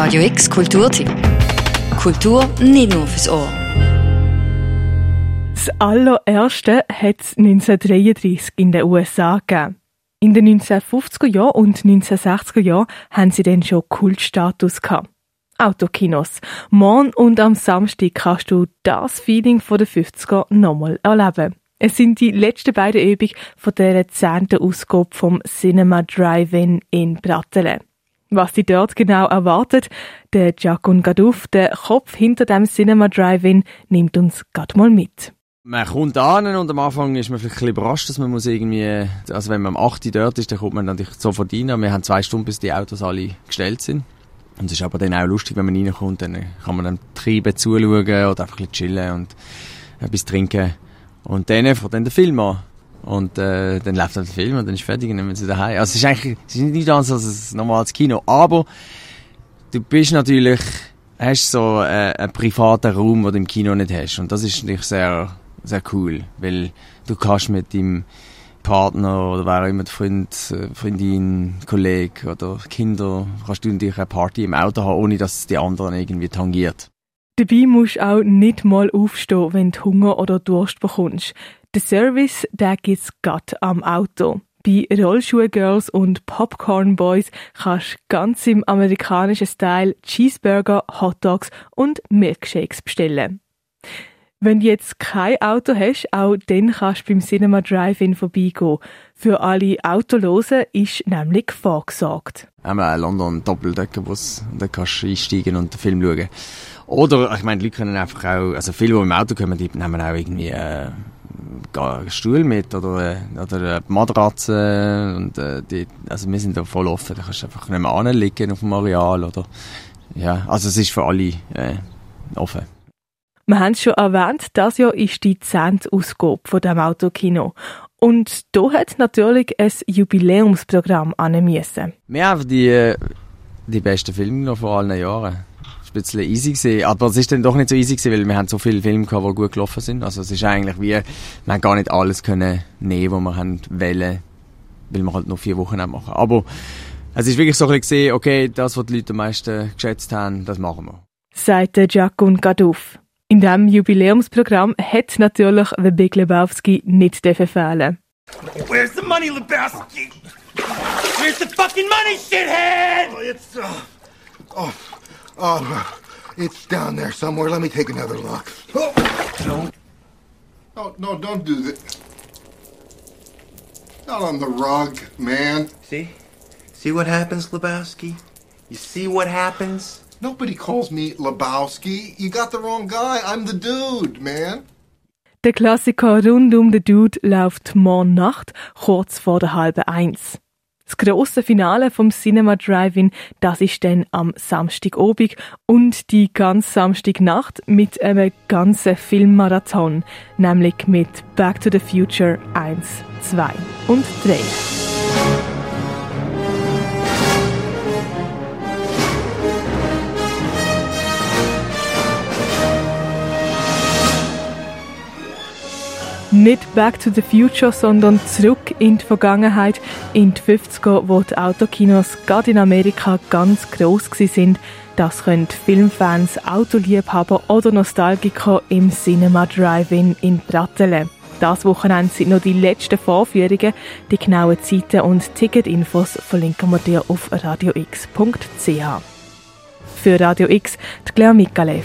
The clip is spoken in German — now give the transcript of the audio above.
Radio X Kulturtipp. Kultur nicht nur fürs Ohr. Das allererste hat es 1933 in den USA gegeben. In den 1950er Jahren und 1960er Jahren haben sie dann schon Kultstatus gehabt. Autokinos. Morgen und am Samstag kannst du das Feeling von den 50er nochmal erleben. Es sind die letzten beiden Übungen von der zehnten Ausgabe vom Cinema Drive-In in Brattelen. Was die dort genau erwartet, der Jacun Gadouf, der Kopf hinter dem Cinema Drive-In, nimmt uns gerade mal mit. Man kommt an und am Anfang ist man vielleicht ein überrascht, dass man muss irgendwie, also wenn man am 8. dort ist, dann kommt man natürlich sofort rein. Wir haben zwei Stunden, bis die Autos alle gestellt sind. Und es ist aber dann auch lustig, wenn man reinkommt, dann kann man dem Treiben zuschauen oder einfach ein bisschen chillen und etwas trinken. Und dann fängt dann der Film an. Und äh, dann läuft dann der Film und dann ist fertig und dann sind sie daheim. Also es ist eigentlich es ist nicht anders als ein normales Kino. Aber du bist natürlich, hast so äh, einen privaten Raum, den du im Kino nicht hast. Und das ist natürlich sehr, sehr cool, weil du kannst mit deinem Partner oder wer auch immer, Freund, äh, Freundin, Kollege oder Kinder, kannst du natürlich eine Party im Auto haben, ohne dass es die anderen irgendwie tangiert. Dabei musst du auch nicht mal aufstehen, wenn du Hunger oder Durst bekommst. Der Service, der gibt's grad am Auto. Bei Rollschuhe-Girls und Popcorn-Boys kannst du ganz im amerikanischen Style Cheeseburger, Hotdogs und Milkshakes bestellen. Wenn du jetzt kein Auto hast, auch dann kannst du beim Cinema Drive-In vorbeigehen. Für alle Autolosen ist nämlich vorgesorgt. Wir haben einen London Doppeldeckerbus da kannst du einsteigen und den Film schauen. Oder, ich meine, die Leute können einfach auch, also viele, die im Auto kommen, die nehmen auch irgendwie äh, Stuhl mit oder, äh, oder eine Matratze und äh, die, also wir sind da voll offen, da kannst du einfach nicht mehr anliegen auf dem Areal oder, ja, also es ist für alle äh, offen. Wir haben es schon erwähnt, das Jahr ist die 10. Ausgabe von dem Autokino. Und da hat natürlich ein Jubiläumsprogramm angemessen. Wir haben die, äh, die besten Filme noch vor allen Jahren ein bisschen easy gewesen. Aber es ist dann doch nicht so easy gewesen, weil wir haben so viele Filme gehabt, die gut gelaufen sind. Also es ist eigentlich wie, wir haben gar nicht alles können nehmen, was wir haben wollen, weil wir halt noch vier Wochen machen. Aber es ist wirklich so ein bisschen gesehen, okay, das, was die Leute am meisten geschätzt haben, das machen wir. Sagt der Jacun Gadouf. In diesem Jubiläumsprogramm hat natürlich The Big Lebowski nicht fehlen. Where's the money, Lebowski? Where's the fucking money, shithead? Oh, it's, uh, oh, oh, it's down there somewhere. Let me take another look. Oh, Don't. no, no, don't do that. Not on the rug, man. See? See what happens, Lebowski? You see what happens? Nobody calls me Lebowski. You got the wrong guy. I'm the dude, man. Der Klassiker rund um den Dude läuft morgen Nacht, kurz vor der halben eins. Das grosse Finale vom Cinema Drive-In, das ist dann am Samstagabend und die ganze Samstagnacht mit einem ganzen Filmmarathon, nämlich mit Back to the Future 1, 2 und 3. Nicht Back to the Future, sondern zurück in die Vergangenheit, in die 50er, wo die Autokinos gerade in Amerika ganz gross sind. Das können Filmfans, Autoliebhaber oder Nostalgiker im Cinema Drive-In in Brattelen. Das Wochenende sind noch die letzten Vorführungen. Die genauen Zeiten und Ticketinfos verlinken wir dir auf radiox.ch. Für Radio X, die Claire Mikalev.